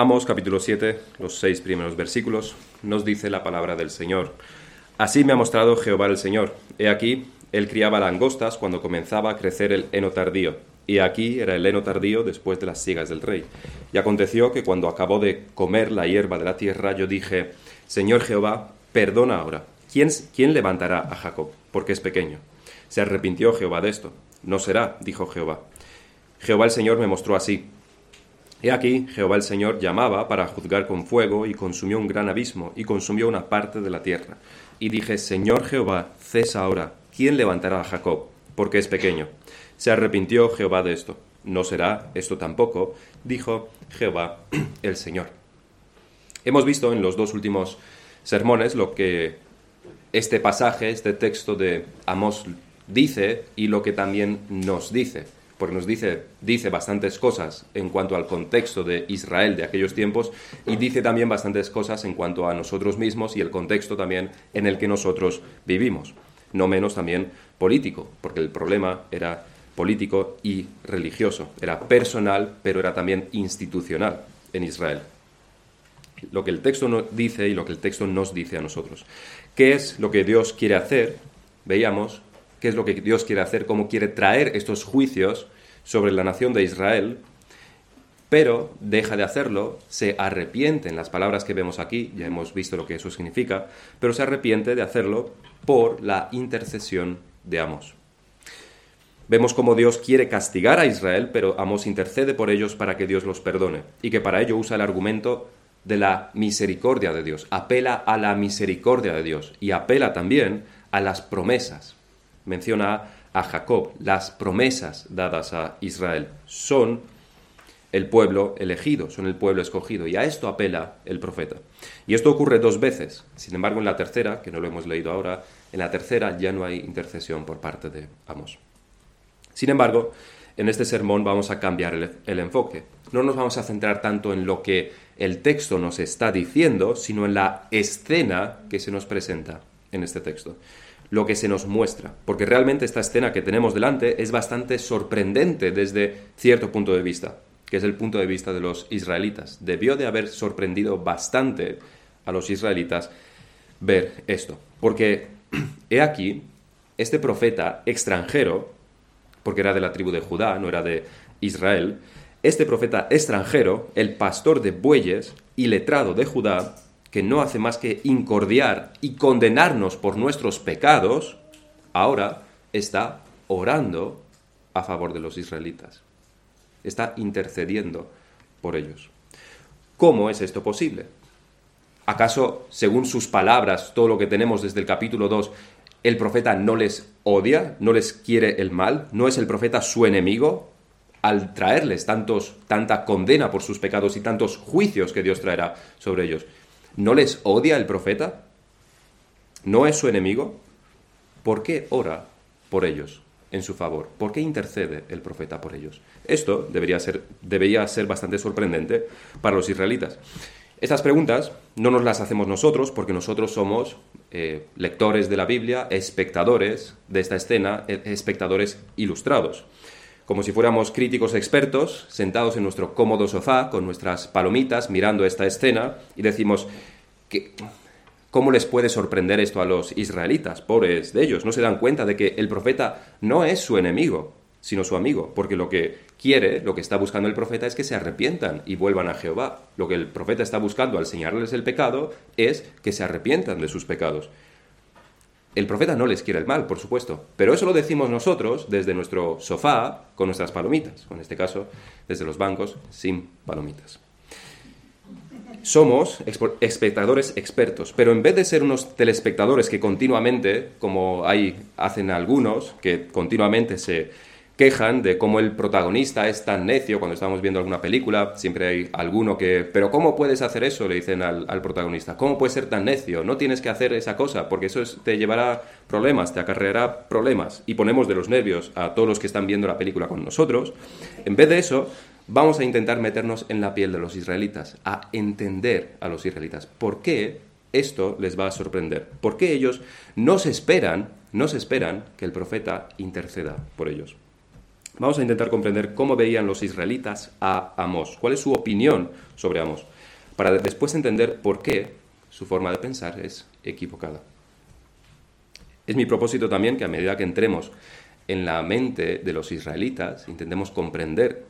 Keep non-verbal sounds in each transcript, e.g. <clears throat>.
Amos capítulo 7, los seis primeros versículos, nos dice la palabra del Señor. Así me ha mostrado Jehová el Señor. He aquí, él criaba langostas cuando comenzaba a crecer el heno tardío. Y aquí era el heno tardío después de las sigas del rey. Y aconteció que cuando acabó de comer la hierba de la tierra, yo dije, Señor Jehová, perdona ahora. ¿Quién, quién levantará a Jacob? Porque es pequeño. Se arrepintió Jehová de esto. No será, dijo Jehová. Jehová el Señor me mostró así. He aquí, Jehová el Señor llamaba para juzgar con fuego y consumió un gran abismo y consumió una parte de la tierra. Y dije, Señor Jehová, cesa ahora. ¿Quién levantará a Jacob? Porque es pequeño. Se arrepintió Jehová de esto. No será esto tampoco, dijo Jehová <clears throat> el Señor. Hemos visto en los dos últimos sermones lo que este pasaje, este texto de Amós dice y lo que también nos dice, porque nos dice, dice bastantes cosas en cuanto al contexto de Israel de aquellos tiempos y dice también bastantes cosas en cuanto a nosotros mismos y el contexto también en el que nosotros vivimos, no menos también político, porque el problema era político y religioso. Era personal, pero era también institucional en Israel. Lo que el texto nos dice y lo que el texto nos dice a nosotros. ¿Qué es lo que Dios quiere hacer? Veíamos qué es lo que Dios quiere hacer, cómo quiere traer estos juicios sobre la nación de Israel, pero deja de hacerlo, se arrepiente en las palabras que vemos aquí, ya hemos visto lo que eso significa, pero se arrepiente de hacerlo por la intercesión de Amos. Vemos cómo Dios quiere castigar a Israel, pero Amos intercede por ellos para que Dios los perdone, y que para ello usa el argumento de la misericordia de Dios, apela a la misericordia de Dios y apela también a las promesas. Menciona a Jacob, las promesas dadas a Israel son el pueblo elegido, son el pueblo escogido, y a esto apela el profeta. Y esto ocurre dos veces, sin embargo en la tercera, que no lo hemos leído ahora, en la tercera ya no hay intercesión por parte de Amos. Sin embargo, en este sermón vamos a cambiar el, enfoque. No nos vamos a centrar tanto en lo que el texto nos está diciendo, sino en la escena que se nos presenta en este texto, lo que se nos muestra, porque realmente esta escena que tenemos delante es bastante sorprendente desde cierto punto de vista, que es el punto de vista de los israelitas. Debió de haber sorprendido bastante a los israelitas ver esto, porque <clears throat> he aquí, este profeta extranjero, porque era de la tribu de Judá, no era de Israel, este profeta extranjero, el pastor de bueyes y letrado de Judá, que no hace más que incordiar y condenarnos por nuestros pecados, ahora está orando a favor de los israelitas. Está intercediendo por ellos. ¿Cómo es esto posible? ¿Acaso, según sus palabras, todo lo que tenemos desde el capítulo 2, el profeta no les odia, no les quiere el mal, no es el profeta su enemigo al traerles tantos, tanta condena por sus pecados y tantos juicios que Dios traerá sobre ellos. ¿No les odia el profeta? ¿No es su enemigo? ¿Por qué ora por ellos en su favor? ¿Por qué intercede el profeta por ellos? Esto debería ser, debería ser bastante sorprendente para los israelitas. Estas preguntas no nos las hacemos nosotros porque nosotros somos eh, lectores de la Biblia, espectadores de esta escena, e, espectadores ilustrados. Como si fuéramos críticos expertos, sentados en nuestro cómodo sofá con nuestras palomitas mirando esta escena y decimos, ¿cómo les puede sorprender esto a los israelitas? Pobres de ellos, no se dan cuenta de que el profeta no es su enemigo, sino su amigo, porque lo que quiere, lo que está buscando el profeta es que se arrepientan y vuelvan a Jehová. Lo que el profeta está buscando al señalarles el pecado es que se arrepientan de sus pecados. El profeta no les quiere el mal, por supuesto, pero eso lo decimos nosotros desde nuestro sofá con nuestras palomitas, o en este caso desde los bancos sin palomitas. Somos espectadores expertos, pero en vez de ser unos telespectadores que continuamente, como hay, hacen algunos, que continuamente se, quejan de cómo el protagonista es tan necio cuando estamos viendo alguna película. Siempre hay alguno que, pero ¿cómo puedes hacer eso? Le dicen al, protagonista. ¿Cómo puedes ser tan necio? No tienes que hacer esa cosa porque eso te llevará problemas, te acarreará problemas. Y ponemos de los nervios a todos los que están viendo la película con nosotros. En vez de eso, vamos a intentar meternos en la piel de los israelitas, a entender a los israelitas. ¿Por qué esto les va a sorprender? ¿Por qué ellos no se esperan, no se esperan que el profeta interceda por ellos? Vamos a intentar comprender cómo veían los israelitas a Amós, cuál es su opinión sobre Amós, para después entender por qué su forma de pensar es equivocada. Es mi propósito también que a medida que entremos en la mente de los israelitas, intentemos comprender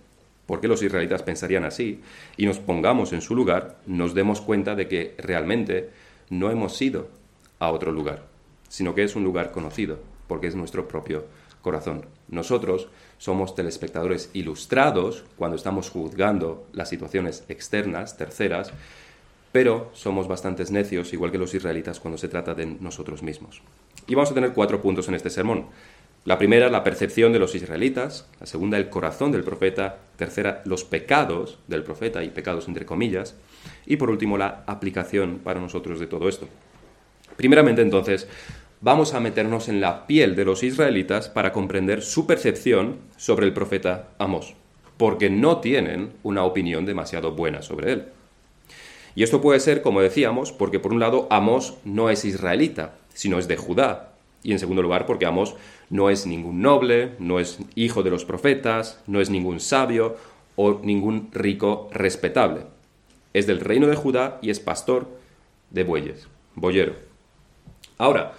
por qué los israelitas pensarían así y nos pongamos en su lugar, nos demos cuenta de que realmente no hemos ido a otro lugar, sino que es un lugar conocido, porque es nuestro propio corazón. Nosotros somos telespectadores ilustrados cuando estamos juzgando las situaciones externas, terceras, pero somos bastantes necios, igual que los israelitas, cuando se trata de nosotros mismos. Y vamos a tener cuatro puntos en este sermón. La primera, la percepción de los israelitas. La segunda, el corazón del profeta. Tercera, los pecados del profeta, y pecados entre comillas. Y por último, la aplicación para nosotros de todo esto. Primeramente, entonces, vamos a meternos en la piel de los israelitas para comprender su percepción sobre el profeta Amós, porque no tienen una opinión demasiado buena sobre él. Y esto puede ser, como decíamos, porque por un lado Amós no es israelita, sino es de Judá. Y en segundo lugar, porque Amós no es ningún noble, no es hijo de los profetas, no es ningún sabio o ningún rico respetable. Es del reino de Judá y es pastor de bueyes, boyero. Ahora,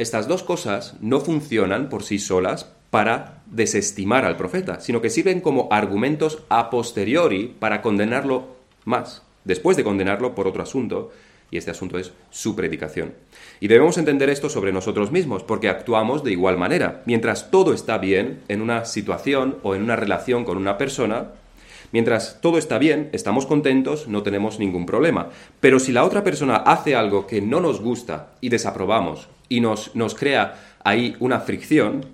estas dos cosas no funcionan por sí solas para desestimar al profeta, sino que sirven como argumentos a posteriori para condenarlo más después de condenarlo por otro asunto, y este asunto es su predicación. Y debemos entender esto sobre nosotros mismos, porque actuamos de igual manera. Mientras todo está bien en una situación o en una relación con una persona, mientras todo está bien, estamos contentos, no tenemos ningún problema. Pero si la otra persona hace algo que no nos gusta y desaprobamos y nos, nos crea ahí una fricción,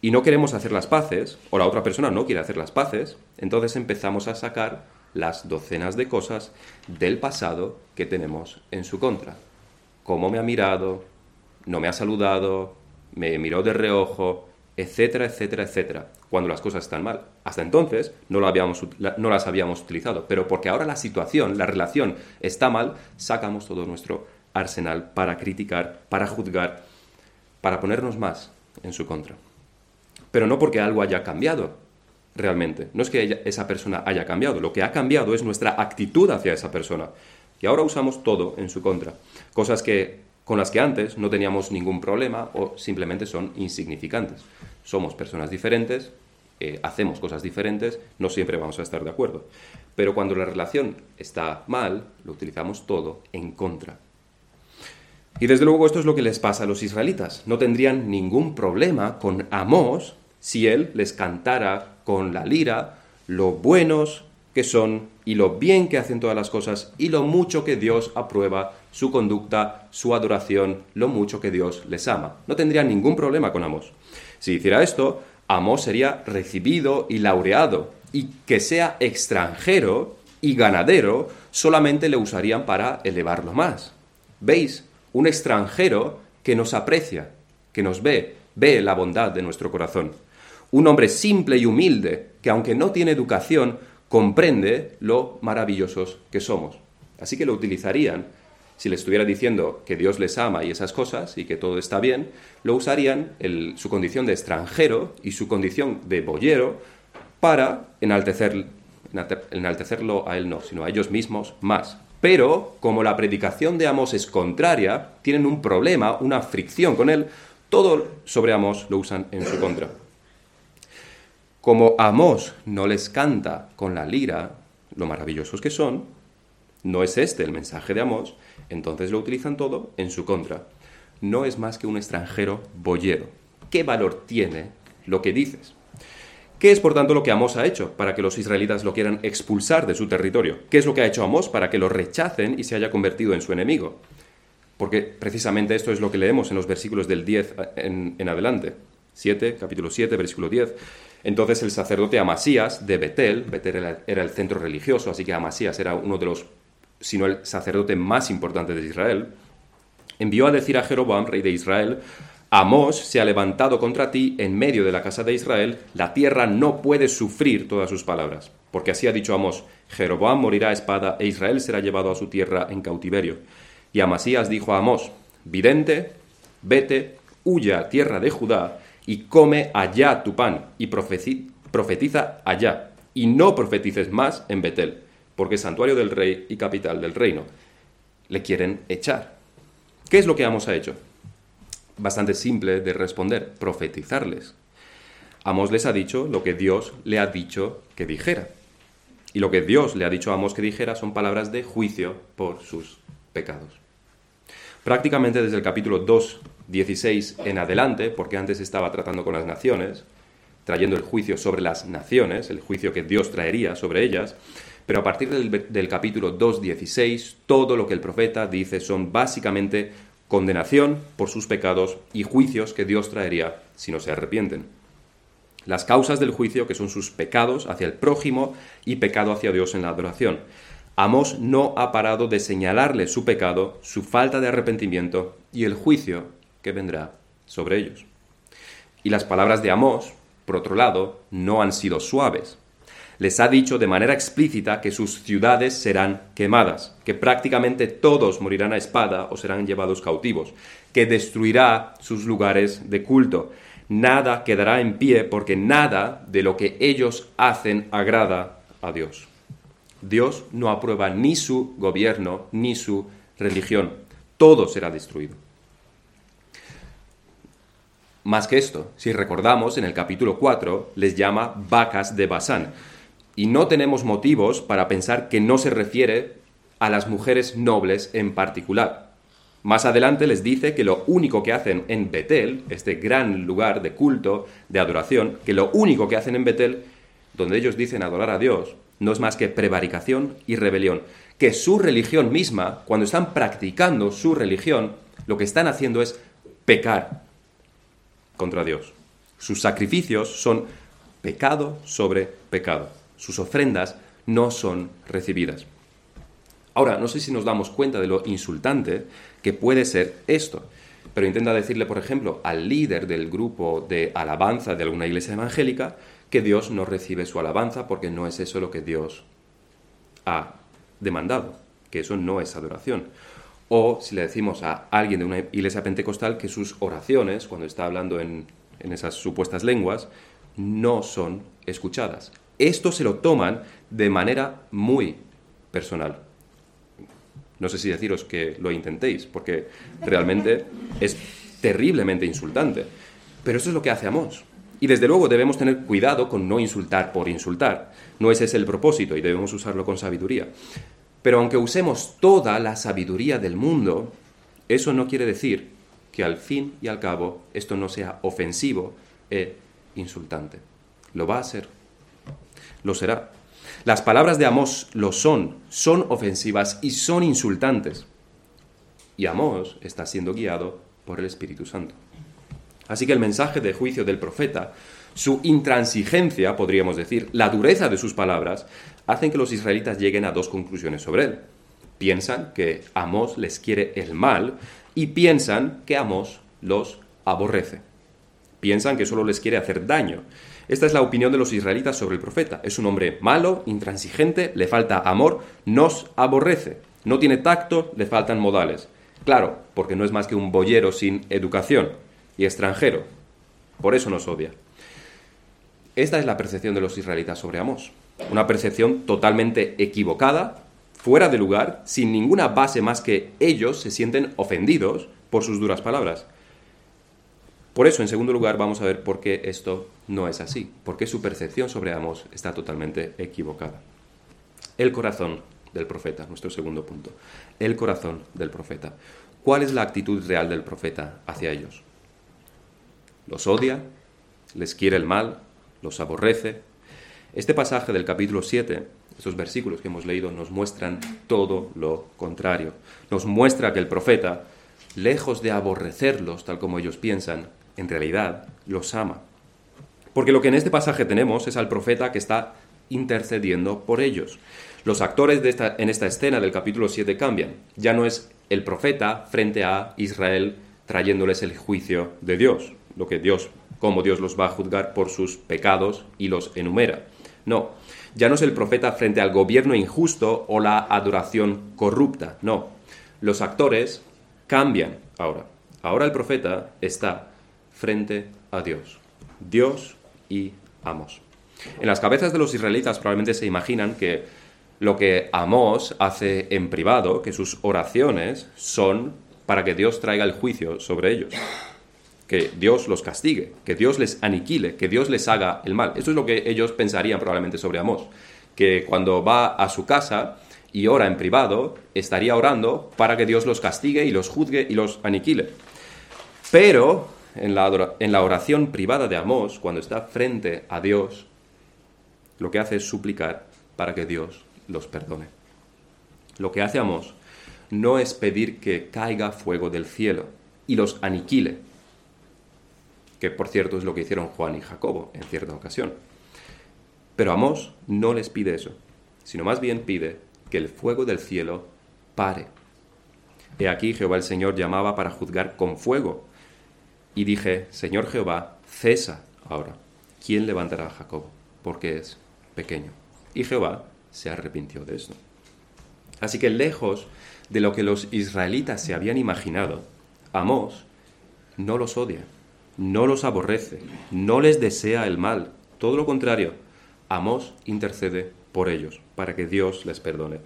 y no queremos hacer las paces, o la otra persona no quiere hacer las paces, entonces empezamos a sacar las docenas de cosas del pasado que tenemos en su contra. Cómo me ha mirado, no me ha saludado, me miró de reojo, etcétera, etcétera, etcétera, cuando las cosas están mal. Hasta entonces no, lo habíamos, no las habíamos utilizado, pero porque ahora la situación, la relación está mal, sacamos todo nuestro arsenal para criticar, para juzgar, para ponernos más en su contra. Pero no porque algo haya cambiado, realmente. No es que esa persona haya cambiado, lo que ha cambiado es nuestra actitud hacia esa persona. Y ahora usamos todo en su contra. Cosas que, con las que antes no teníamos ningún problema o simplemente son insignificantes. Somos personas diferentes, eh, hacemos cosas diferentes, no siempre vamos a estar de acuerdo. Pero cuando la relación está mal, lo utilizamos todo en contra. Y desde luego esto es lo que les pasa a los israelitas. No tendrían ningún problema con Amós si él les cantara con la lira lo buenos que son y lo bien que hacen todas las cosas y lo mucho que Dios aprueba su conducta, su adoración, lo mucho que Dios les ama. No tendría ningún problema con Amos. Si hiciera esto, Amos sería recibido y laureado, y que sea extranjero y ganadero solamente le usarían para elevarlo más. ¿Veis? Un extranjero que nos aprecia, que nos ve, ve la bondad de nuestro corazón un hombre simple y humilde, que aunque no tiene educación, comprende lo maravillosos que somos. Así que lo utilizarían, si le estuviera diciendo que Dios les ama y esas cosas y que todo está bien, lo usarían su condición de extranjero y su condición de boyero para enaltecer, enaltecerlo a él no, sino a ellos mismos más. Pero, como la predicación de Amos es contraria, tienen un problema, una fricción con él, todo sobre Amos lo usan en su contra. Como Amós no les canta con la lira lo maravillosos que son, no es este el mensaje de Amós, entonces lo utilizan todo en su contra. No es más que un extranjero boyero. ¿Qué valor tiene lo que dices? ¿Qué es, por tanto, lo que Amós ha hecho para que los israelitas lo quieran expulsar de su territorio? ¿Qué es lo que ha hecho Amós para que lo rechacen y se haya convertido en su enemigo? Porque precisamente esto es lo que leemos en los versículos del 10 en, en adelante. 7, capítulo 7, versículo 10. Entonces el sacerdote Amasías de Betel, Betel era el centro religioso, así que Amasías era uno de los, si no el sacerdote más importante de Israel, envió a decir a Jeroboam, rey de Israel, Amós se ha levantado contra ti en medio de la casa de Israel, la tierra no puede sufrir todas sus palabras. Porque así ha dicho Amós, Jeroboam morirá a espada e Israel será llevado a su tierra en cautiverio. Y Amasías dijo a Amós, vidente, vete, huya a tierra de Judá y come allá tu pan y profetiza allá y no profetices más en Betel, porque es santuario del rey y capital del reino. Le quieren echar. ¿Qué es lo que Amos ha hecho? Bastante simple de responder, profetizarles. Amos les ha dicho lo que Dios le ha dicho que dijera. Y lo que Dios le ha dicho a Amos que dijera son palabras de juicio por sus pecados. Prácticamente desde el capítulo 2, 16 en adelante, porque antes estaba tratando con las naciones, trayendo el juicio sobre las naciones, el juicio que Dios traería sobre ellas, pero a partir del, capítulo 2.16, todo lo que el profeta dice son básicamente condenación por sus pecados y juicios que Dios traería si no se arrepienten. Las causas del juicio, que son sus pecados hacia el prójimo y pecado hacia Dios en la adoración. Amos no ha parado de señalarle su pecado, su falta de arrepentimiento y el juicio que vendrá sobre ellos. Y las palabras de Amos, por otro lado, no han sido suaves. Les ha dicho de manera explícita que sus ciudades serán quemadas, que prácticamente todos morirán a espada o serán llevados cautivos, que destruirá sus lugares de culto. Nada quedará en pie porque nada de lo que ellos hacen agrada a Dios. Dios no aprueba ni su gobierno ni su religión. Todo será destruido. Más que esto, si recordamos, en el capítulo 4 les llama vacas de Basán. Y no tenemos motivos para pensar que no se refiere a las mujeres nobles en particular. Más adelante les dice que lo único que hacen en Betel, este gran lugar de culto, de adoración, que lo único que hacen en Betel, donde ellos dicen adorar a Dios, no es más que prevaricación y rebelión. Que su religión misma, cuando están practicando su religión, lo que están haciendo es pecar contra Dios. Sus sacrificios son pecado sobre pecado. Sus ofrendas no son recibidas. Ahora, no sé si nos damos cuenta de lo insultante que puede ser esto, pero intenta decirle, por ejemplo, al líder del grupo de alabanza de alguna iglesia evangélica que Dios no recibe su alabanza porque no es eso lo que Dios ha demandado, que eso no es adoración. O si le decimos a alguien de una iglesia pentecostal que sus oraciones, cuando está hablando en, esas supuestas lenguas, no son escuchadas. Esto se lo toman de manera muy personal. No sé si deciros que lo intentéis, porque realmente es terriblemente insultante. Pero eso es lo que hace. Y desde luego debemos tener cuidado con no insultar por insultar. No ese es el propósito y debemos usarlo con sabiduría. Pero aunque usemos toda la sabiduría del mundo, eso no quiere decir que al fin y al cabo esto no sea ofensivo e insultante. Lo va a ser. Lo será. Las palabras de Amós lo son, son ofensivas y son insultantes. Y Amós está siendo guiado por el Espíritu Santo. Así que el mensaje de juicio del profeta, su intransigencia, podríamos decir, la dureza de sus palabras, hacen que los israelitas lleguen a dos conclusiones sobre él. Piensan que Amós les quiere el mal y piensan que Amós los aborrece. Piensan que solo les quiere hacer daño. Esta es la opinión de los israelitas sobre el profeta. Es un hombre malo, intransigente, le falta amor, nos aborrece. No tiene tacto, le faltan modales. Claro, porque no es más que un boyero sin educación y extranjero. Por eso nos odia. Esta es la percepción de los israelitas sobre Amós. Una percepción totalmente equivocada, fuera de lugar, sin ninguna base más que ellos se sienten ofendidos por sus duras palabras. Por eso, en segundo lugar, vamos a ver por qué esto no es así, por qué su percepción sobre Amos está totalmente equivocada. El corazón del profeta, nuestro segundo punto. El corazón del profeta. ¿Cuál es la actitud real del profeta hacia ellos? ¿Los odia? ¿Les quiere el mal? ¿Los aborrece? Este pasaje del capítulo 7, estos versículos que hemos leído, nos muestran todo lo contrario. Nos muestra que el profeta, lejos de aborrecerlos tal como ellos piensan, en realidad los ama. Porque lo que en este pasaje tenemos es al profeta que está intercediendo por ellos. Los actores esta, en esta escena del capítulo 7 cambian. Ya no es el profeta frente a Israel trayéndoles el juicio de Dios, lo que Dios, como Dios los va a juzgar por sus pecados y los enumera. No, ya no es el profeta frente al gobierno injusto o la adoración corrupta, no. Los actores cambian ahora. Ahora el profeta está frente a Dios. Dios y Amos. En las cabezas de los israelitas probablemente se imaginan que lo que Amos hace en privado, que sus oraciones son para que Dios traiga el juicio sobre ellos, que Dios los castigue, que Dios les aniquile, que Dios les haga el mal. Eso es lo que ellos pensarían probablemente sobre Amos, que cuando va a su casa y ora en privado, estaría orando para que Dios los castigue y los juzgue y los aniquile. Pero en la, oración privada de Amós, cuando está frente a Dios, lo que hace es suplicar para que Dios los perdone. Lo que hace Amós no es pedir que caiga fuego del cielo y los aniquile, que por cierto es lo que hicieron Juan y Jacobo en cierta ocasión. Pero Amós no les pide eso, sino más bien pide que el fuego del cielo pare. He aquí Jehová el Señor llamaba para juzgar con fuego y dije, Señor Jehová, cesa ahora. ¿Quién levantará a Jacob? Porque es pequeño. Y Jehová se arrepintió de esto. Así que lejos de lo que los israelitas se habían imaginado, Amós no los odia, no los aborrece, no les desea el mal. Todo lo contrario, Amós intercede por ellos, para que Dios les perdone.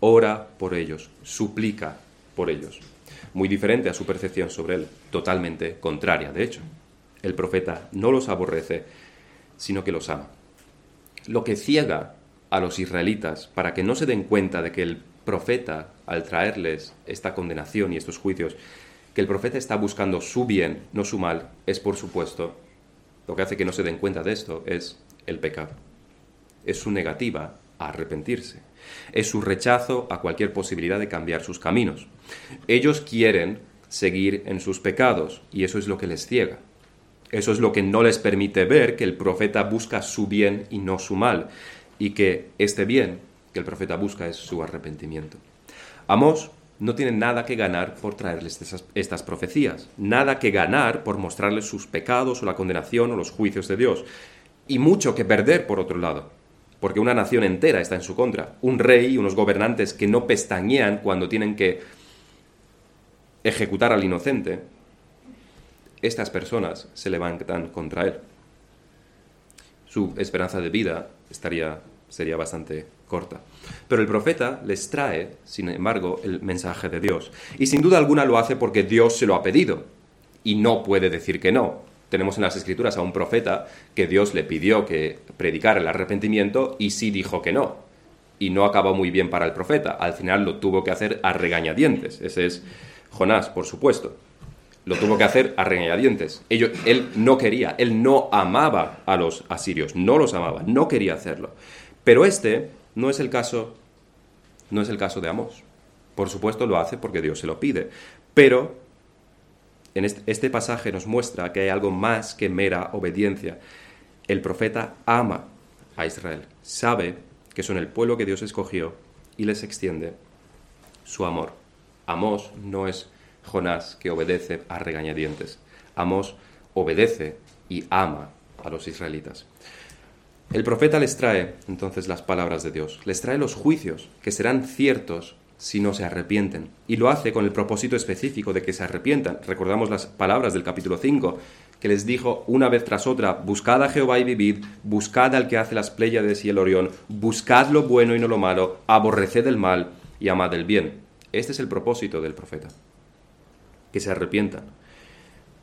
Ora por ellos, suplica por ellos muy diferente a su percepción sobre él, totalmente contraria, de hecho. El profeta no los aborrece, sino que los ama. Lo que ciega a los israelitas para que no se den cuenta de que el profeta, al traerles esta condenación y estos juicios, que el profeta está buscando su bien, no su mal, es por supuesto, lo que hace que no se den cuenta de esto es el pecado. Es su negativa arrepentirse es su rechazo a cualquier posibilidad de cambiar sus caminos. Ellos quieren seguir en sus pecados y eso es lo que les ciega. Eso es lo que no les permite ver que el profeta busca su bien y no su mal, y que este bien que el profeta busca es su arrepentimiento. Amós no tiene nada que ganar por traerles estas, profecías, nada que ganar por mostrarles sus pecados o la condenación o los juicios de Dios, y mucho que perder por otro lado porque una nación entera está en su contra. Un rey unos gobernantes que no pestañean cuando tienen que ejecutar al inocente, estas personas se levantan contra él. Su esperanza de vida estaría, sería bastante corta. Pero el profeta les trae, sin embargo, el mensaje de Dios. Y sin duda alguna lo hace porque Dios se lo ha pedido. Y no puede decir que no tenemos en las escrituras a un profeta que Dios le pidió que predicara el arrepentimiento y sí dijo que no. Y no acabó muy bien para el profeta. Al final lo tuvo que hacer a regañadientes. Ese es Jonás, por supuesto. Lo tuvo que hacer a regañadientes. él no quería, él no amaba a los asirios, no los amaba, no quería hacerlo. Pero este no es el caso, no es el caso de Amós. Por supuesto lo hace porque Dios se lo pide. Pero en este, pasaje nos muestra que hay algo más que mera obediencia. El profeta ama a Israel, sabe que son el pueblo que Dios escogió y les extiende su amor. Amós no es Jonás que obedece a regañadientes. Amós obedece y ama a los israelitas. El profeta les trae entonces las palabras de Dios, les trae los juicios que serán ciertos si no se arrepienten. Y lo hace con el propósito específico de que se arrepientan. Recordamos las palabras del capítulo 5, que les dijo una vez tras otra, buscad a Jehová y vivid, buscad al que hace las Pléyades y el Orión, buscad lo bueno y no lo malo, aborreced el mal y amad el bien. Este es el propósito del profeta, que se arrepientan.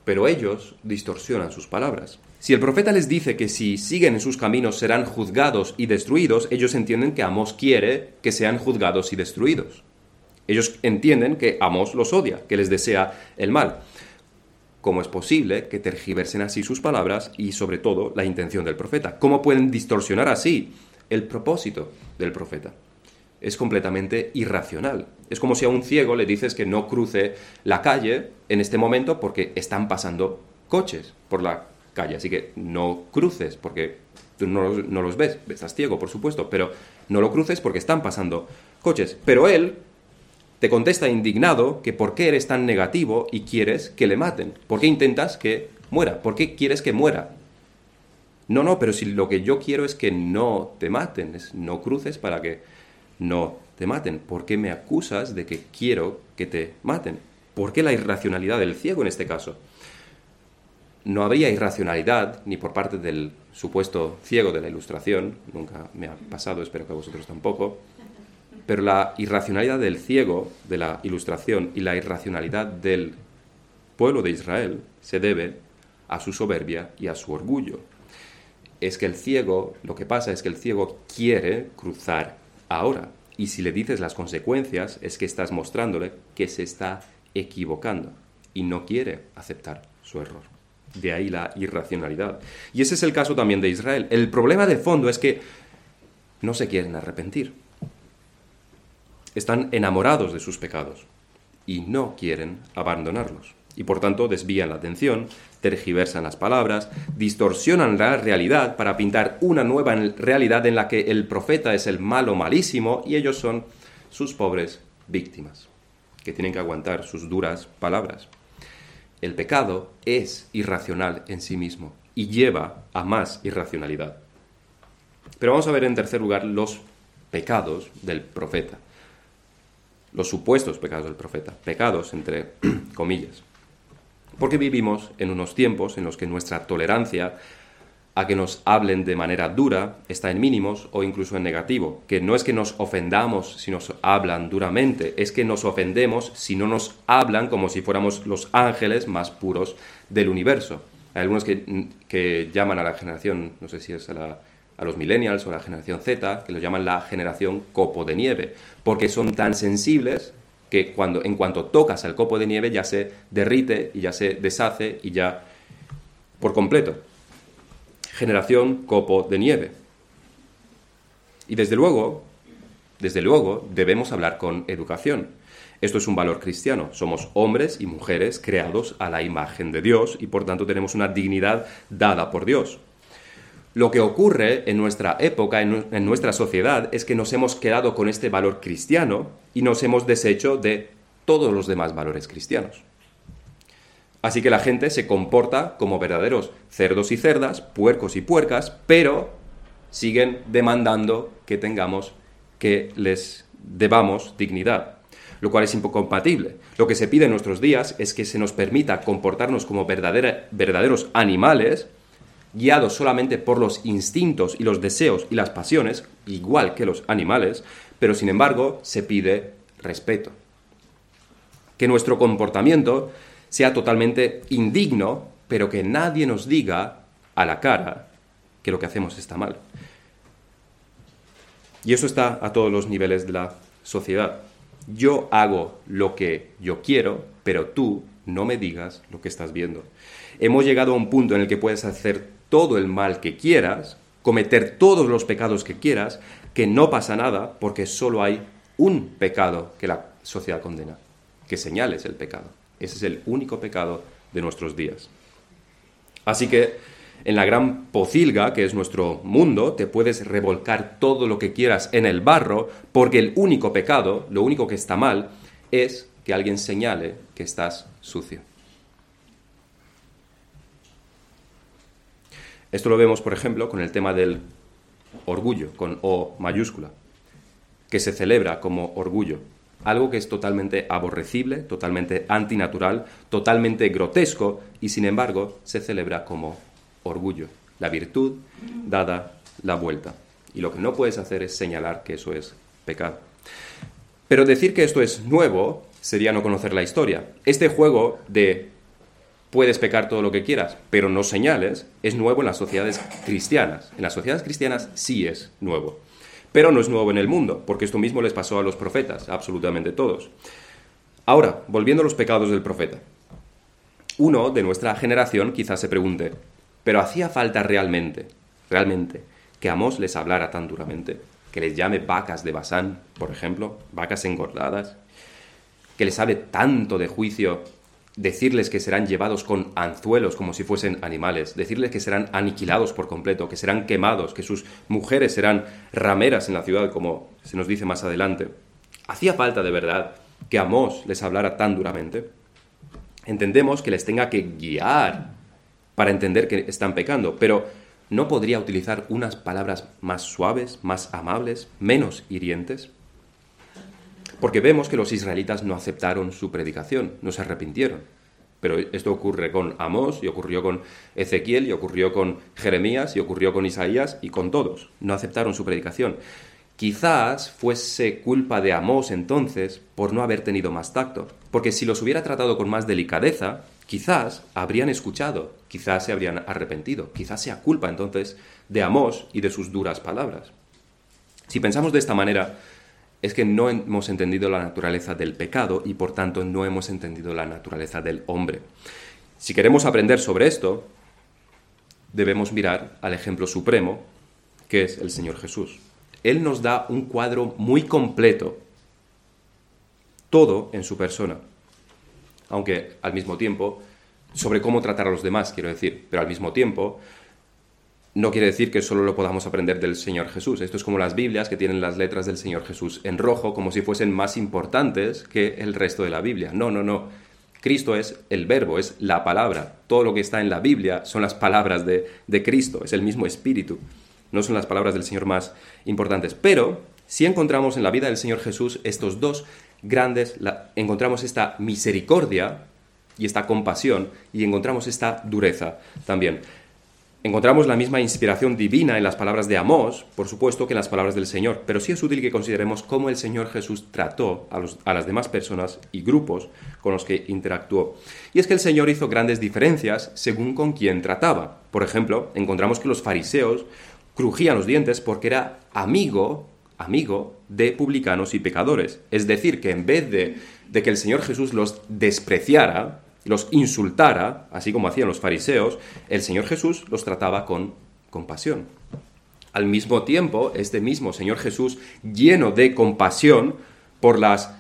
Pero ellos distorsionan sus palabras. Si el profeta les dice que si siguen en sus caminos serán juzgados y destruidos, ellos entienden que Amos quiere que sean juzgados y destruidos. Ellos entienden que Amos los odia, que les desea el mal. ¿Cómo es posible que tergiversen así sus palabras y sobre todo la intención del profeta? ¿Cómo pueden distorsionar así el propósito del profeta? Es completamente irracional. Es como si a un ciego le dices que no cruce la calle en este momento porque están pasando coches por la calle. Así que no cruces porque tú no, no los ves. Estás ciego, por supuesto, pero no lo cruces porque están pasando coches. Pero él te contesta indignado que por qué eres tan negativo y quieres que le maten. ¿Por qué intentas que muera? ¿Por qué quieres que muera? No, no, pero si lo que yo quiero es que no te maten, es no cruces para que no te maten. ¿Por qué me acusas de que quiero que te maten? ¿Por qué la irracionalidad del ciego en este caso? no habría irracionalidad ni por parte del supuesto ciego de la ilustración, nunca me ha pasado, espero que a vosotros tampoco, pero la irracionalidad del ciego de la ilustración y la irracionalidad del pueblo de Israel se debe a su soberbia y a su orgullo. Es que el ciego, lo que pasa es que el ciego quiere cruzar ahora. Y si le dices las consecuencias, es que estás mostrándole que se está equivocando y no quiere aceptar su error. De ahí la irracionalidad. Y ese es el caso también de Israel. El problema de fondo es que no se quieren arrepentir. Están enamorados de sus pecados y no quieren abandonarlos. Y por tanto desvían la atención, tergiversan las palabras, distorsionan la realidad para pintar una nueva realidad en la que el profeta es el malo malísimo y ellos son sus pobres víctimas, que tienen que aguantar sus duras palabras. El pecado es irracional en sí mismo y lleva a más irracionalidad. Pero vamos a ver en tercer lugar los pecados del profeta. Los supuestos pecados del profeta. Pecados entre <clears throat> comillas. Porque vivimos en unos tiempos en los que nuestra tolerancia a que nos hablen de manera dura está en mínimos o incluso en negativo, que no es que nos ofendamos si nos hablan duramente, es que nos ofendemos si no nos hablan como si fuéramos los ángeles más puros del universo. Hay algunos que, llaman a la generación, no sé si es a, a los millennials o a la generación Z, que lo llaman la generación copo de nieve, porque son tan sensibles que cuando, en cuanto tocas al copo de nieve ya se derrite y ya se deshace y ya por completo generación copo de nieve. Y desde luego, desde luego, debemos hablar con educación. Esto es un valor cristiano. Somos hombres y mujeres creados a la imagen de Dios y por tanto tenemos una dignidad dada por Dios. Lo que ocurre en nuestra época, en, nuestra sociedad, es que nos hemos quedado con este valor cristiano y nos hemos deshecho de todos los demás valores cristianos. Así que la gente se comporta como verdaderos cerdos y cerdas, puercos y puercas, pero siguen demandando que tengamos, que les debamos dignidad, lo cual es incompatible. Lo que se pide en nuestros días es que se nos permita comportarnos como verdaderos animales, guiados solamente por los instintos y los deseos y las pasiones, igual que los animales, pero sin embargo se pide respeto. Que nuestro comportamiento sea totalmente indigno, pero que nadie nos diga a la cara que lo que hacemos está mal. Y eso está a todos los niveles de la sociedad. Yo hago lo que yo quiero, pero tú no me digas lo que estás viendo. Hemos llegado a un punto en el que puedes hacer todo el mal que quieras, cometer todos los pecados que quieras, que no pasa nada porque solo hay un pecado que la sociedad condena, que señales el pecado. Ese es el único pecado de nuestros días. Así que en la gran pocilga, que es nuestro mundo, te puedes revolcar todo lo que quieras en el barro, porque el único pecado, lo único que está mal, es que alguien señale que estás sucio. Esto lo vemos, por ejemplo, con el tema del orgullo, con O mayúscula, que se celebra como orgullo algo que es totalmente aborrecible, totalmente antinatural, totalmente grotesco y sin embargo se celebra como orgullo, la virtud dada la vuelta. Y lo que no puedes hacer es señalar que eso es pecado. Pero decir que esto es nuevo sería no conocer la historia. Este juego de puedes pecar todo lo que quieras, pero no señales, es nuevo en las sociedades cristianas. En las sociedades cristianas sí es nuevo. Pero no es nuevo en el mundo, porque esto mismo les pasó a los profetas, absolutamente todos. Ahora, volviendo a los pecados del profeta. Uno de nuestra generación quizás se pregunte, ¿pero hacía falta realmente, realmente, que Amós les hablara tan duramente? Que les llame vacas de Basán, por ejemplo, vacas engordadas, que les hable tanto de juicio decirles que serán llevados con anzuelos como si fuesen animales, decirles que serán aniquilados por completo, que serán quemados, que sus mujeres serán rameras en la ciudad, como se nos dice más adelante. ¿Hacía falta de verdad que Amós les hablara tan duramente? Entendemos que les tenga que guiar para entender que están pecando, pero ¿no podría utilizar unas palabras más suaves, más amables, menos hirientes? Porque vemos que los israelitas no aceptaron su predicación, no se arrepintieron. Pero esto ocurre con Amós y ocurrió con Ezequiel y ocurrió con Jeremías y ocurrió con Isaías y con todos. No aceptaron su predicación. Quizás fuese culpa de Amós entonces por no haber tenido más tacto, porque si los hubiera tratado con más delicadeza, quizás habrían escuchado, quizás se habrían arrepentido, quizás sea culpa entonces de Amós y de sus duras palabras. Si pensamos de esta manera, es que no hemos entendido la naturaleza del pecado y por tanto no hemos entendido la naturaleza del hombre. Si queremos aprender sobre esto, debemos mirar al ejemplo supremo, que es el Señor Jesús. Él nos da un cuadro muy completo, todo en su persona, aunque al mismo tiempo, sobre cómo tratar a los demás, quiero decir, pero al mismo tiempo, no quiere decir que solo lo podamos aprender del Señor Jesús. Esto es como las Biblias que tienen las letras del Señor Jesús en rojo, como si fuesen más importantes que el resto de la Biblia. No, no, no. Cristo es el verbo, es la palabra. Todo lo que está en la Biblia son las palabras de, de Cristo, es el mismo espíritu no son las palabras del Señor más importantes, pero si encontramos en la vida del Señor Jesús estos dos grandes, encontramos esta misericordia y esta compasión y encontramos esta dureza también. Encontramos la misma inspiración divina en las palabras de Amós, por supuesto, que en las palabras del Señor, pero sí es útil que consideremos cómo el Señor Jesús trató a, las demás personas y grupos con los que interactuó. Y es que el Señor hizo grandes diferencias según con quién trataba. Por ejemplo, encontramos que los fariseos crujían los dientes porque era amigo, amigo de publicanos y pecadores. Es decir, que en vez de que el Señor Jesús los despreciara, los insultara, así como hacían los fariseos, el Señor Jesús los trataba con compasión. Al mismo tiempo, este mismo Señor Jesús, lleno de compasión por las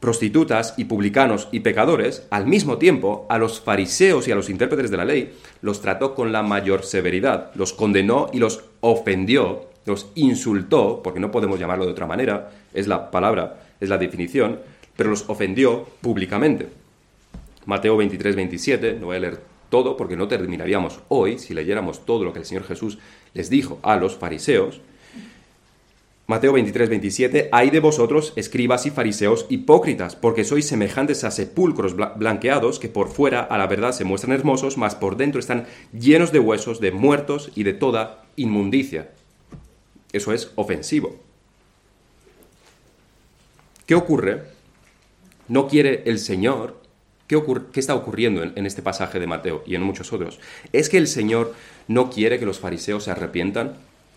prostitutas y publicanos y pecadores, al mismo tiempo a los fariseos y a los intérpretes de la ley los trató con la mayor severidad, los condenó y los ofendió, los insultó, porque no podemos llamarlo de otra manera, es la palabra, es la definición, pero los ofendió públicamente. Mateo 23, 27, no voy a leer todo porque no terminaríamos hoy si leyéramos todo lo que el Señor Jesús les dijo a los fariseos, Mateo 23, 27, hay de vosotros, escribas y fariseos hipócritas, porque sois semejantes a sepulcros blanqueados, que por fuera a la verdad se muestran hermosos, mas por dentro están llenos de huesos, de muertos y de toda inmundicia. Eso es ofensivo. ¿Qué ocurre? ¿No quiere el Señor? ¿Qué, está ocurriendo en, en este pasaje de Mateo y en muchos otros? ¿Es que el Señor no quiere que los fariseos se arrepientan?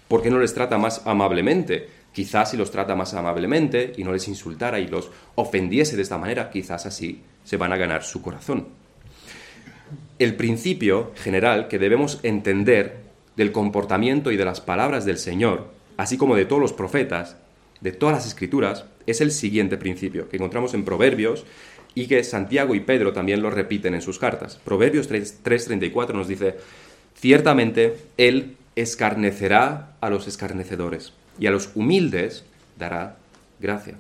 ¿Por qué no les trata más amablemente? Quizás si los trata más amablemente y no les insultara y los ofendiese de esta manera, quizás así se van a ganar su corazón. El principio general que debemos entender del comportamiento y de las palabras del Señor, así como de todos los profetas, de todas las escrituras, es el siguiente principio que encontramos en Proverbios y que Santiago y Pedro también lo repiten en sus cartas. Proverbios 3:34 nos dice, ciertamente Él escarnecerá a los escarnecedores y a los humildes dará gracia.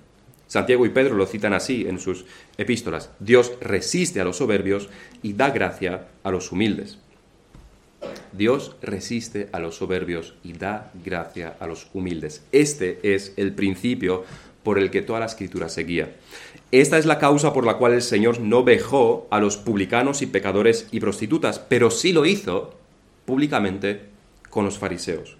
Santiago y Pedro lo citan así en sus epístolas. Dios resiste a los soberbios y da gracia a los humildes. Dios resiste a los soberbios y da gracia a los humildes. Este es el principio por el que toda la escritura se guía. Esta es la causa por la cual el Señor no vejó a los publicanos y pecadores y prostitutas, pero sí lo hizo públicamente con los fariseos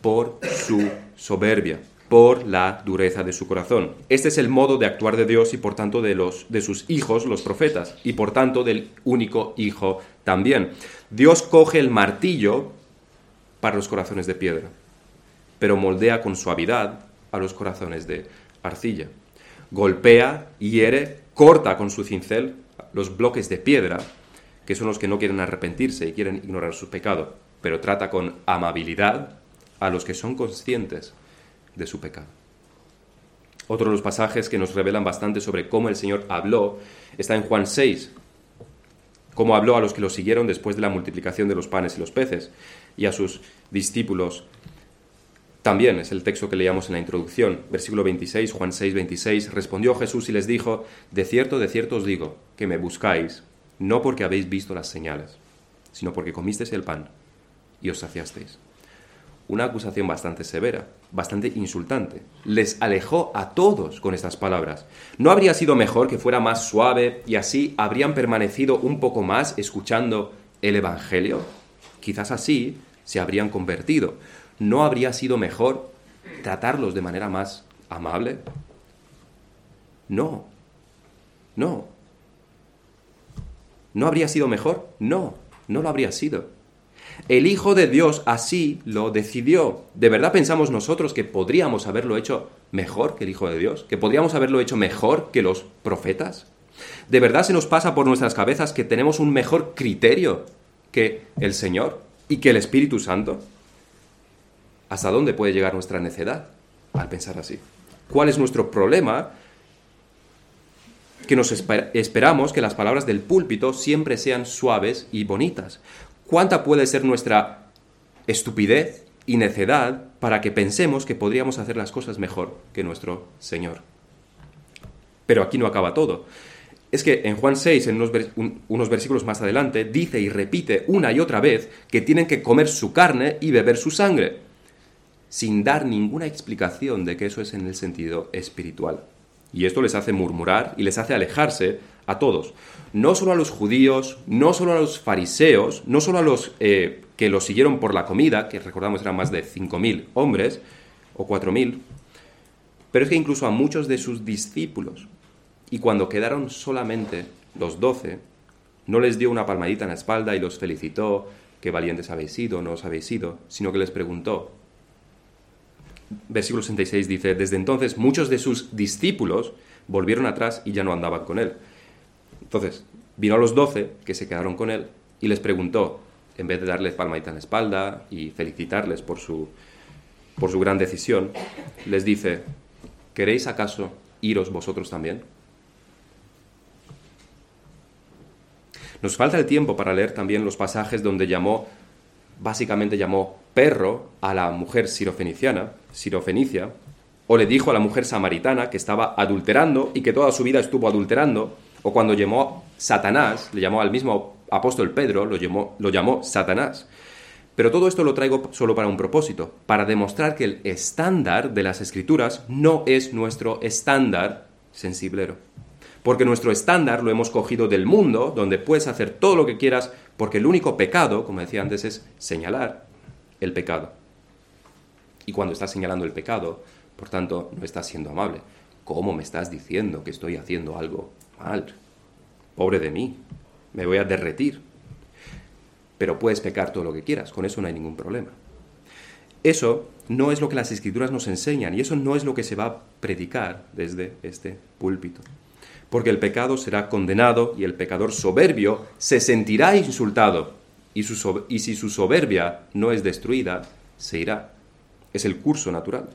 por su soberbia, por la dureza de su corazón. Este es el modo de actuar de Dios y por tanto de, los, de sus hijos, los profetas, y por tanto del único hijo también. Dios coge el martillo para los corazones de piedra, pero moldea con suavidad a los corazones de arcilla. Golpea, hiere, corta con su cincel los bloques de piedra, que son los que no quieren arrepentirse y quieren ignorar su pecado, pero trata con amabilidad a los que son conscientes de su pecado. Otro de los pasajes que nos revelan bastante sobre cómo el Señor habló está en Juan 6, cómo habló a los que lo siguieron después de la multiplicación de los panes y los peces, y a sus discípulos. También es el texto que leíamos en la introducción, versículo 26, Juan 6, 26, respondió Jesús y les dijo, de cierto, de cierto os digo, que me buscáis, no porque habéis visto las señales, sino porque comisteis el pan y os saciasteis una acusación bastante severa. bastante insultante. Les alejó a todos con estas palabras. ¿No habría sido mejor que fuera más suave y así habrían permanecido un poco más escuchando el Evangelio? Quizás así se habrían convertido. ¿No habría sido mejor tratarlos de manera más amable? No, no. ¿No habría sido mejor? No, no lo habría sido. El Hijo de Dios así lo decidió. ¿De verdad pensamos nosotros que podríamos haberlo hecho mejor que el Hijo de Dios? ¿Que podríamos haberlo hecho mejor que los profetas? ¿De verdad se nos pasa por nuestras cabezas que tenemos un mejor criterio que el Señor y que el Espíritu Santo? ¿Hasta dónde puede llegar nuestra necedad al pensar así? ¿Cuál es nuestro problema? Que nos esperamos que las palabras del púlpito siempre sean suaves y bonitas, ¿Cuánta puede ser nuestra estupidez y necedad para que pensemos que podríamos hacer las cosas mejor que nuestro Señor? Pero aquí no acaba todo. Es que en Juan 6, en unos, versículos más adelante, dice y repite una y otra vez que tienen que comer su carne y beber su sangre, sin dar ninguna explicación de que eso es en el sentido espiritual. Y esto les hace murmurar y les hace alejarse a todos. No solo a los judíos, no solo a los fariseos, no solo a los eh, que los siguieron por la comida, que recordamos eran más de 5.000 hombres o 4.000, pero es que incluso a muchos de sus discípulos. Y cuando quedaron solamente los doce, no les dio una palmadita en la espalda y los felicitó, qué valientes habéis sido, no os habéis sido, sino que les preguntó. Versículo 66 dice, desde entonces muchos de sus discípulos volvieron atrás y ya no andaban con él. Entonces, vino a los doce que se quedaron con él y les preguntó, en vez de darles palmadita en la espalda y felicitarles por su, por su gran decisión, les dice, ¿queréis acaso iros vosotros también? Nos falta el tiempo para leer también los pasajes donde llamó, básicamente llamó perro a la mujer sirofeniciana, sirofenicia, o le dijo a la mujer samaritana que estaba adulterando y que toda su vida estuvo adulterando, o cuando llamó Satanás, le llamó al mismo apóstol Pedro, lo llamó, lo llamó Satanás. Pero todo esto lo traigo solo para un propósito, para demostrar que el estándar de las escrituras no es nuestro estándar sensiblero. Porque nuestro estándar lo hemos cogido del mundo, donde puedes hacer todo lo que quieras, porque el único pecado, como decía antes, es señalar el pecado. Y cuando estás señalando el pecado, por tanto, no estás siendo amable. ¿Cómo me estás diciendo que estoy haciendo algo mal. Pobre de mí, me voy a derretir. Pero puedes pecar todo lo que quieras, con eso no hay ningún problema. Eso no es lo que las escrituras nos enseñan y eso no es lo que se va a predicar desde este púlpito. Porque el pecado será condenado y el pecador soberbio se sentirá insultado y, y si su soberbia no es destruida, se irá. Es el curso natural.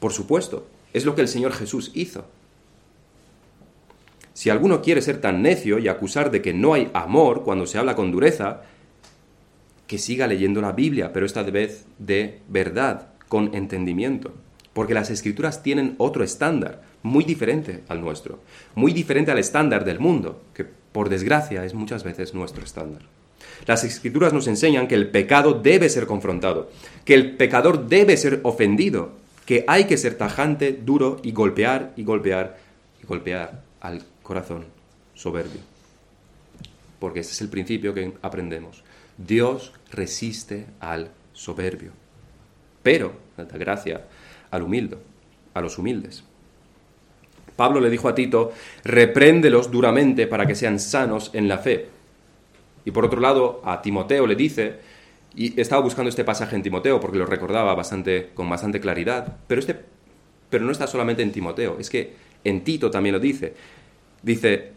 Por supuesto, es lo que el Señor Jesús hizo. Si alguno quiere ser tan necio y acusar de que no hay amor cuando se habla con dureza, que siga leyendo la Biblia, pero esta vez de verdad, con entendimiento. Porque las escrituras tienen otro estándar, muy diferente al nuestro, muy diferente al estándar del mundo, que por desgracia es muchas veces nuestro estándar. Las escrituras nos enseñan que el pecado debe ser confrontado, que el pecador debe ser ofendido, que hay que ser tajante, duro y golpear y golpear y golpear al corazón soberbio. Porque ese es el principio que aprendemos. Dios resiste al soberbio, pero da gracia al humilde, a los humildes. Pablo le dijo a Tito, repréndelos duramente para que sean sanos en la fe. Y por otro lado, a Timoteo le dice, y estaba buscando este pasaje en Timoteo porque lo recordaba bastante, con bastante claridad, pero, este, pero no está solamente en Timoteo, es que en Tito también lo dice, dice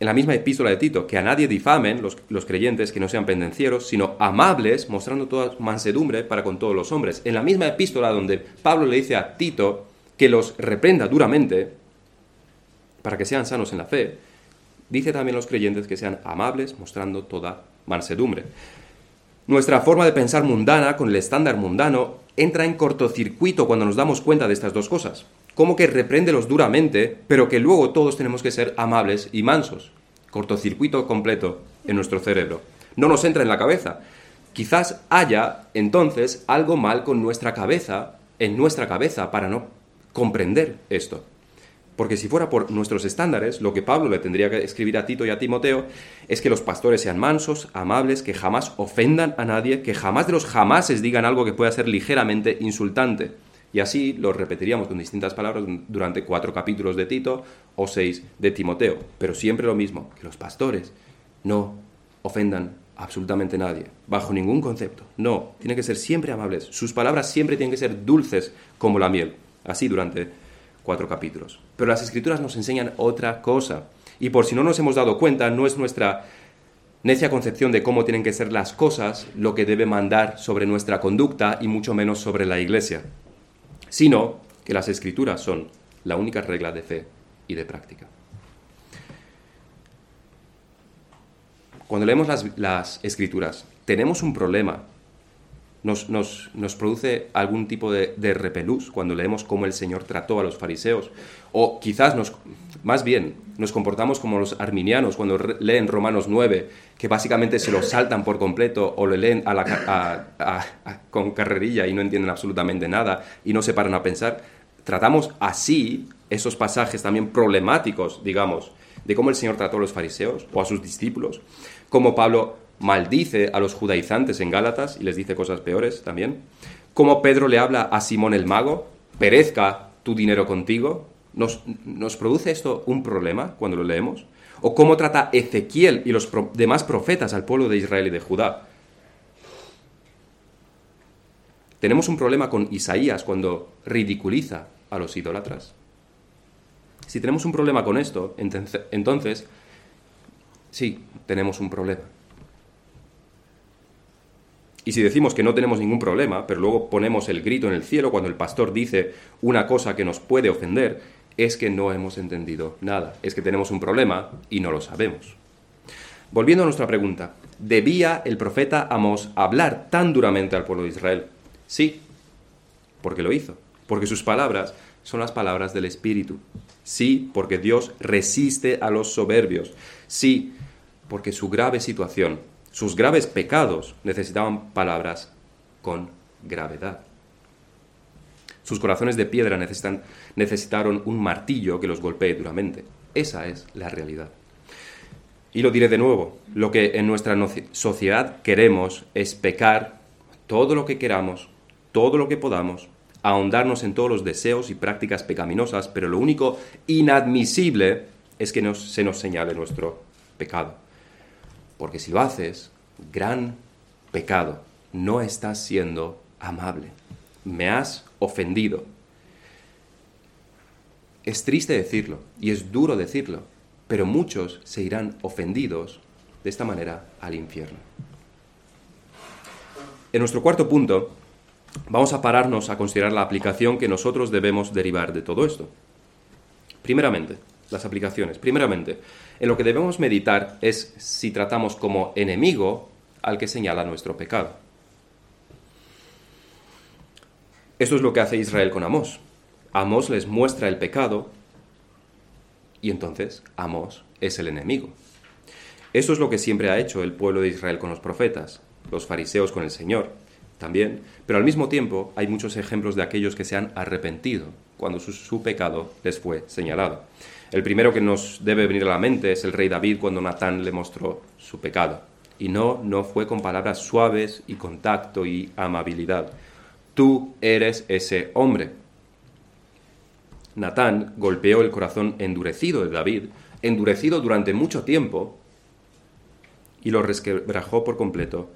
en la misma epístola de Tito, que a nadie difamen los, creyentes que no sean pendencieros, sino amables, mostrando toda mansedumbre para con todos los hombres. En la misma epístola donde Pablo le dice a Tito que los reprenda duramente para que sean sanos en la fe, dice también los creyentes que sean amables, mostrando toda mansedumbre. Nuestra forma de pensar mundana, con el estándar mundano, entra en cortocircuito cuando nos damos cuenta de estas dos cosas como que repréndelos duramente, pero que luego todos tenemos que ser amables y mansos. Cortocircuito completo en nuestro cerebro. No nos entra en la cabeza. Quizás haya entonces algo mal con nuestra cabeza en nuestra cabeza para no comprender esto. Porque si fuera por nuestros estándares, lo que Pablo le tendría que escribir a Tito y a Timoteo es que los pastores sean mansos, amables, que jamás ofendan a nadie, que jamás de los jamases digan algo que pueda ser ligeramente insultante. Y así lo repetiríamos con distintas palabras durante cuatro capítulos de Tito o seis de Timoteo. Pero siempre lo mismo, que los pastores no ofendan absolutamente a nadie, bajo ningún concepto. No, tienen que ser siempre amables. Sus palabras siempre tienen que ser dulces como la miel. Así durante cuatro capítulos. Pero las escrituras nos enseñan otra cosa. Y por si no nos hemos dado cuenta, no es nuestra necia concepción de cómo tienen que ser las cosas lo que debe mandar sobre nuestra conducta y mucho menos sobre la iglesia, sino que las escrituras son la única regla de fe y de práctica. Cuando leemos las, las escrituras, tenemos un problema nos, nos, produce algún tipo de, de, repelús cuando leemos cómo el Señor trató a los fariseos. O quizás nos, más bien, nos comportamos como los arminianos cuando leen Romanos 9, que básicamente se lo saltan por completo o lo leen con carrerilla y no entienden absolutamente nada y no se paran a pensar. Tratamos así esos pasajes también problemáticos, digamos, de cómo el Señor trató a los fariseos o a sus discípulos, como Pablo maldice a los judaizantes en Gálatas y les dice cosas peores también. Como Pedro le habla a Simón el mago, perezca tu dinero contigo. ¿Nos, ¿Nos, produce esto un problema cuando lo leemos? ¿O cómo trata Ezequiel y los demás profetas al pueblo de Israel y de Judá? Tenemos un problema con Isaías cuando ridiculiza a los idólatras. Si tenemos un problema con esto, entonces sí, tenemos un problema. Y si decimos que no tenemos ningún problema, pero luego ponemos el grito en el cielo cuando el pastor dice una cosa que nos puede ofender, es que no hemos entendido nada, es que tenemos un problema y no lo sabemos. Volviendo a nuestra pregunta, ¿debía el profeta Amos hablar tan duramente al pueblo de Israel? Sí, porque lo hizo, porque sus palabras son las palabras del Espíritu. Sí, porque Dios resiste a los soberbios. Sí, porque su grave situación sus graves pecados necesitaban palabras con gravedad. Sus corazones de piedra necesitan, necesitaron un martillo que los golpee duramente. Esa es la realidad. Y lo diré de nuevo, lo que en nuestra sociedad queremos es pecar todo lo que queramos, todo lo que podamos, ahondarnos en todos los deseos y prácticas pecaminosas, pero lo único inadmisible es que se nos señale nuestro pecado. Porque si lo haces, gran pecado, no estás siendo amable. Me has ofendido. Es triste decirlo y es duro decirlo, pero muchos se irán ofendidos de esta manera al infierno. En nuestro cuarto punto, vamos a pararnos a considerar la aplicación que nosotros debemos derivar de todo esto. Primeramente, las aplicaciones. Primeramente, en lo que debemos meditar es si tratamos como enemigo al que señala nuestro pecado. Esto es lo que hace Israel con Amós. Amós les muestra el pecado y entonces Amós es el enemigo. Esto es lo que siempre ha hecho el pueblo de Israel con los profetas, los fariseos con el Señor también, pero al mismo tiempo hay muchos ejemplos de aquellos que se han arrepentido cuando su, pecado les fue señalado. El primero que nos debe venir a la mente es el rey David cuando Natán le mostró su pecado. Y no, no fue con palabras suaves y contacto y amabilidad. Tú eres ese hombre. Natán golpeó el corazón endurecido de David, endurecido durante mucho tiempo, y lo resquebrajó por completo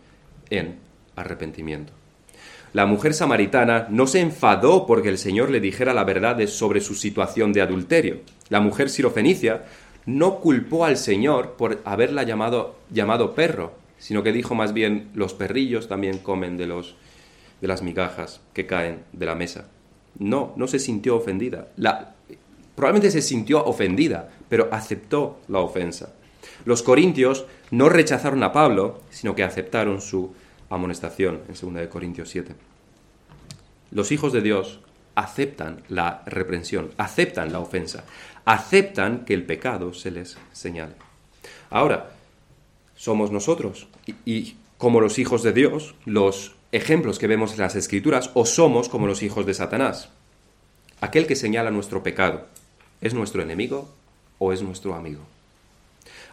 en arrepentimiento. La mujer samaritana no se enfadó porque el Señor le dijera la verdad sobre su situación de adulterio. La mujer sirofenicia no culpó al Señor por haberla llamado, llamado perro, sino que dijo más bien, los perrillos también comen de, los, de las migajas que caen de la mesa. No, no se sintió ofendida. La, probablemente se sintió ofendida, pero aceptó la ofensa. Los corintios no rechazaron a Pablo, sino que aceptaron su amonestación en 2 Corintios 7. Los hijos de Dios aceptan la reprensión, aceptan la ofensa, aceptan que el pecado se les señale. Ahora, somos nosotros y, como los hijos de Dios, los ejemplos que vemos en las Escrituras o somos como los hijos de Satanás. Aquel que señala nuestro pecado, ¿es nuestro enemigo o es nuestro amigo?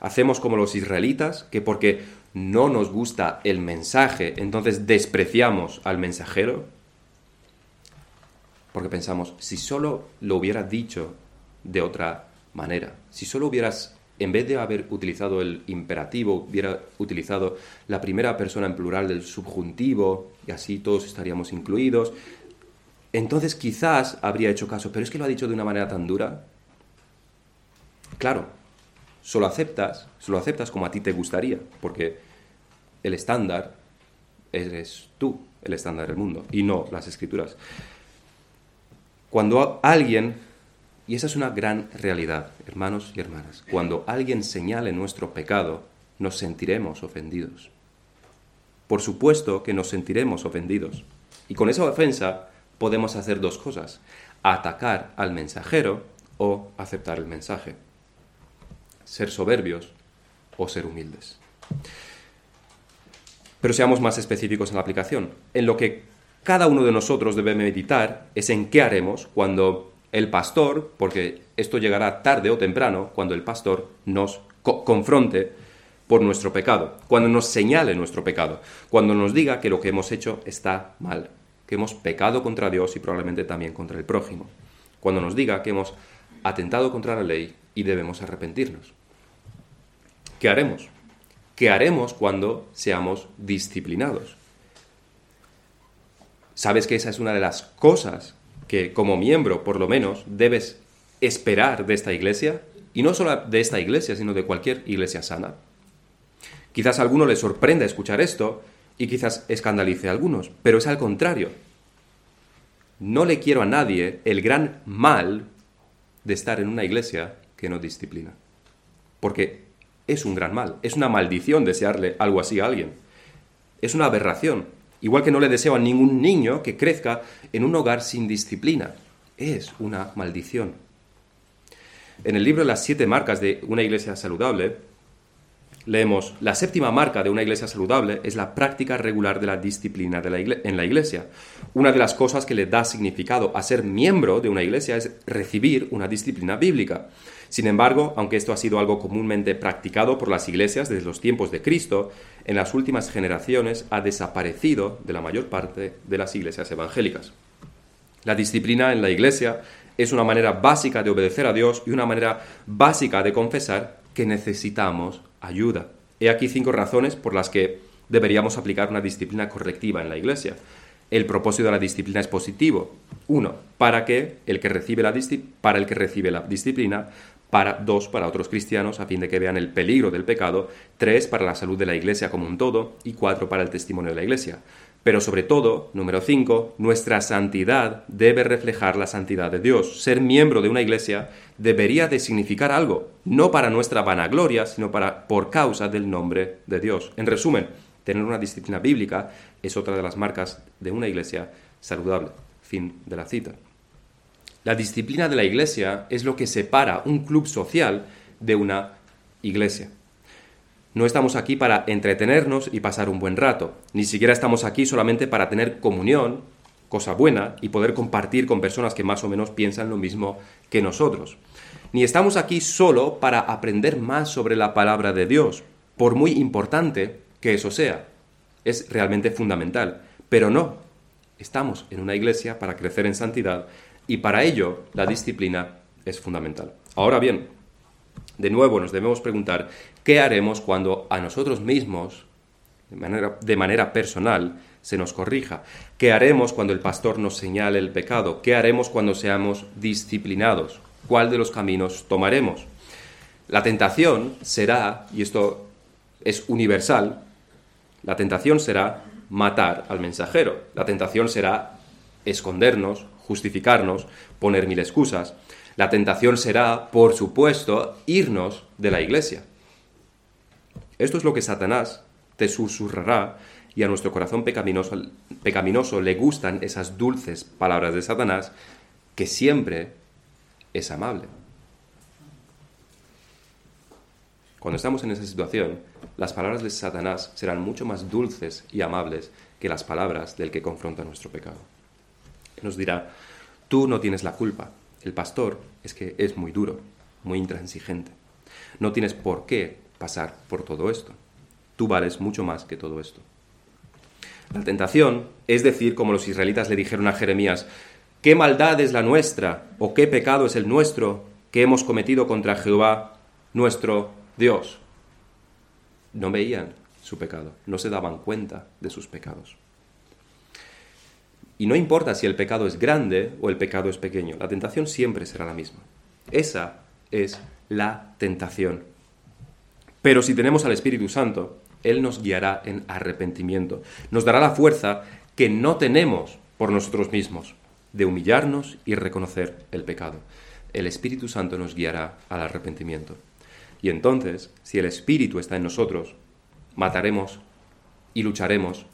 Hacemos como los israelitas, que porque no nos gusta el mensaje, entonces despreciamos al mensajero. Porque pensamos, si solo lo hubiera dicho de otra manera, si solo hubieras, en vez de haber utilizado el imperativo, hubiera utilizado la primera persona en plural del subjuntivo, y así todos estaríamos incluidos, entonces quizás habría hecho caso, pero es que lo ha dicho de una manera tan dura. Claro, solo aceptas, solo aceptas como a ti te gustaría, porque el estándar eres tú, el estándar del mundo, y no las escrituras. Cuando alguien, y esa es una gran realidad, hermanos y hermanas, cuando alguien señale nuestro pecado, nos sentiremos ofendidos. Por supuesto que nos sentiremos ofendidos. Y con esa ofensa podemos hacer dos cosas, atacar al mensajero o aceptar el mensaje, ser soberbios o ser humildes. Pero seamos más específicos en la aplicación. En lo que cada uno de nosotros debe meditar es en qué haremos cuando el pastor, porque esto llegará tarde o temprano, cuando el pastor nos confronte por nuestro pecado, cuando nos señale nuestro pecado, cuando nos diga que lo que hemos hecho está mal, que hemos pecado contra Dios y probablemente también contra el prójimo. Cuando nos diga que hemos atentado contra la ley y debemos arrepentirnos. ¿Qué haremos? ¿Qué haremos cuando seamos disciplinados? Sabes que esa es una de las cosas que como miembro, por lo menos, debes esperar de esta iglesia, y no solo de esta iglesia, sino de cualquier iglesia sana. Quizás a alguno le sorprenda escuchar esto y quizás escandalice a algunos, pero es al contrario. No le quiero a nadie el gran mal de estar en una iglesia que no disciplina. Porque es un gran mal, es una maldición desearle algo así a alguien. Es una aberración. Igual que no le deseo a ningún niño que crezca en un hogar sin disciplina. Es una maldición. En el libro Las siete marcas de una iglesia saludable, leemos, la séptima marca de una iglesia saludable es la práctica regular de la disciplina en la iglesia. Una de las cosas que le da significado a ser miembro de una iglesia es recibir una disciplina bíblica. Sin embargo, aunque esto ha sido algo comúnmente practicado por las iglesias desde los tiempos de Cristo, en las últimas generaciones ha desaparecido de la mayor parte de las iglesias evangélicas. La disciplina en la iglesia es una manera básica de obedecer a Dios y una manera básica de confesar que necesitamos ayuda. He aquí cinco razones por las que deberíamos aplicar una disciplina correctiva en la iglesia. El propósito de la disciplina es positivo. Uno, para que el que recibe la el que recibe la disciplina, para dos, para otros cristianos, a fin de que vean el peligro del pecado, tres, para la salud de la iglesia como un todo, y cuatro, para el testimonio de la iglesia. Pero sobre todo, número cinco, nuestra santidad debe reflejar la santidad de Dios. Ser miembro de una iglesia debería de significar algo, no para nuestra vanagloria, sino para por causa del nombre de Dios. En resumen, tener una disciplina bíblica es otra de las marcas de una iglesia saludable. Fin de la cita. La disciplina de la iglesia es lo que separa un club social de una iglesia. No estamos aquí para entretenernos y pasar un buen rato, ni siquiera estamos aquí solamente para tener comunión, cosa buena, y poder compartir con personas que más o menos piensan lo mismo que nosotros. Ni estamos aquí solo para aprender más sobre la palabra de Dios, por muy importante que eso sea. Es realmente fundamental. Pero no, estamos en una iglesia para crecer en santidad y para ello, la disciplina es fundamental. Ahora bien, de nuevo nos debemos preguntar qué haremos cuando a nosotros mismos, de manera, personal, se nos corrija. ¿Qué haremos cuando el pastor nos señale el pecado? ¿Qué haremos cuando seamos disciplinados? ¿Cuál de los caminos tomaremos? La tentación será, y esto es universal, la tentación será matar al mensajero. La tentación será escondernos, justificarnos, poner mil excusas. La tentación será, por supuesto, irnos de la iglesia. Esto es lo que Satanás te susurrará y a nuestro corazón pecaminoso, pecaminoso le gustan esas dulces palabras de Satanás que siempre es amable. Cuando estamos en esa situación, las palabras de Satanás serán mucho más dulces y amables que las palabras del que confronta nuestro pecado. Nos dirá, tú no tienes la culpa, el pastor es que es muy duro, muy intransigente. No tienes por qué pasar por todo esto. Tú vales mucho más que todo esto. La tentación es decir, como los israelitas le dijeron a Jeremías, ¿qué maldad es la nuestra o qué pecado es el nuestro que hemos cometido contra Jehová, nuestro Dios? No veían su pecado, no se daban cuenta de sus pecados. Y no importa si el pecado es grande o el pecado es pequeño, la tentación siempre será la misma. Esa es la tentación. Pero si tenemos al Espíritu Santo, Él nos guiará en arrepentimiento, nos dará la fuerza que no tenemos por nosotros mismos, de humillarnos y reconocer el pecado. El Espíritu Santo nos guiará al arrepentimiento. Y entonces, si el Espíritu está en nosotros, mataremos y lucharemos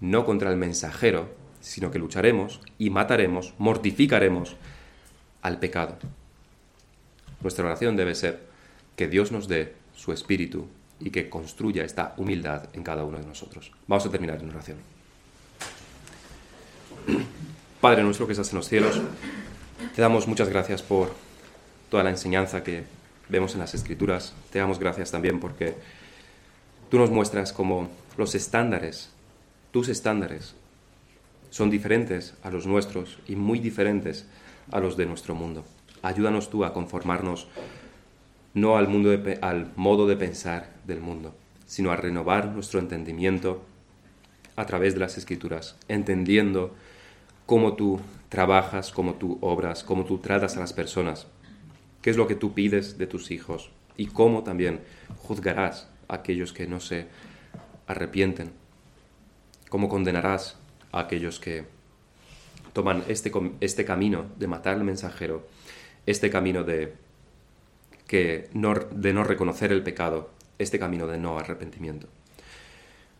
no contra el mensajero, sino que lucharemos y mataremos, mortificaremos al pecado. Nuestra oración debe ser que Dios nos dé su espíritu y que construya esta humildad en cada uno de nosotros. Vamos a terminar en oración. Padre nuestro que estás en los cielos, te damos muchas gracias por toda la enseñanza que vemos en las Escrituras. Te damos gracias también porque tú nos muestras como los estándares, tus estándares, son diferentes a los nuestros y muy diferentes a los de nuestro mundo. Ayúdanos tú a conformarnos no al, mundo al modo de pensar del mundo, sino a renovar nuestro entendimiento a través de las escrituras, entendiendo cómo tú trabajas, cómo tú obras, cómo tú tratas a las personas, qué es lo que tú pides de tus hijos y cómo también juzgarás a aquellos que no se arrepienten, cómo condenarás a aquellos que toman este, este camino de matar al mensajero, este camino de, que no, de no reconocer el pecado, este camino de no arrepentimiento.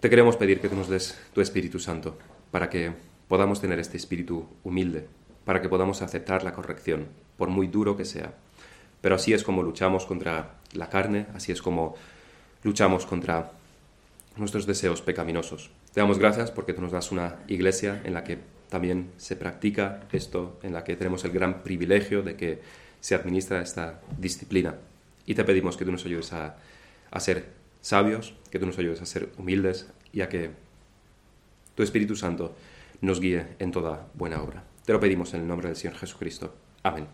Te queremos pedir que nos des tu Espíritu Santo para que podamos tener este espíritu humilde, para que podamos aceptar la corrección, por muy duro que sea. Pero así es como luchamos contra la carne, así es como luchamos contra nuestros deseos pecaminosos. Te damos gracias porque tú nos das una iglesia en la que también se practica esto, en la que tenemos el gran privilegio de que se administra esta disciplina. Y te pedimos que tú nos ayudes a, ser sabios, que tú nos ayudes a ser humildes y a que tu Espíritu Santo nos guíe en toda buena obra. Te lo pedimos en el nombre del Señor Jesucristo. Amén.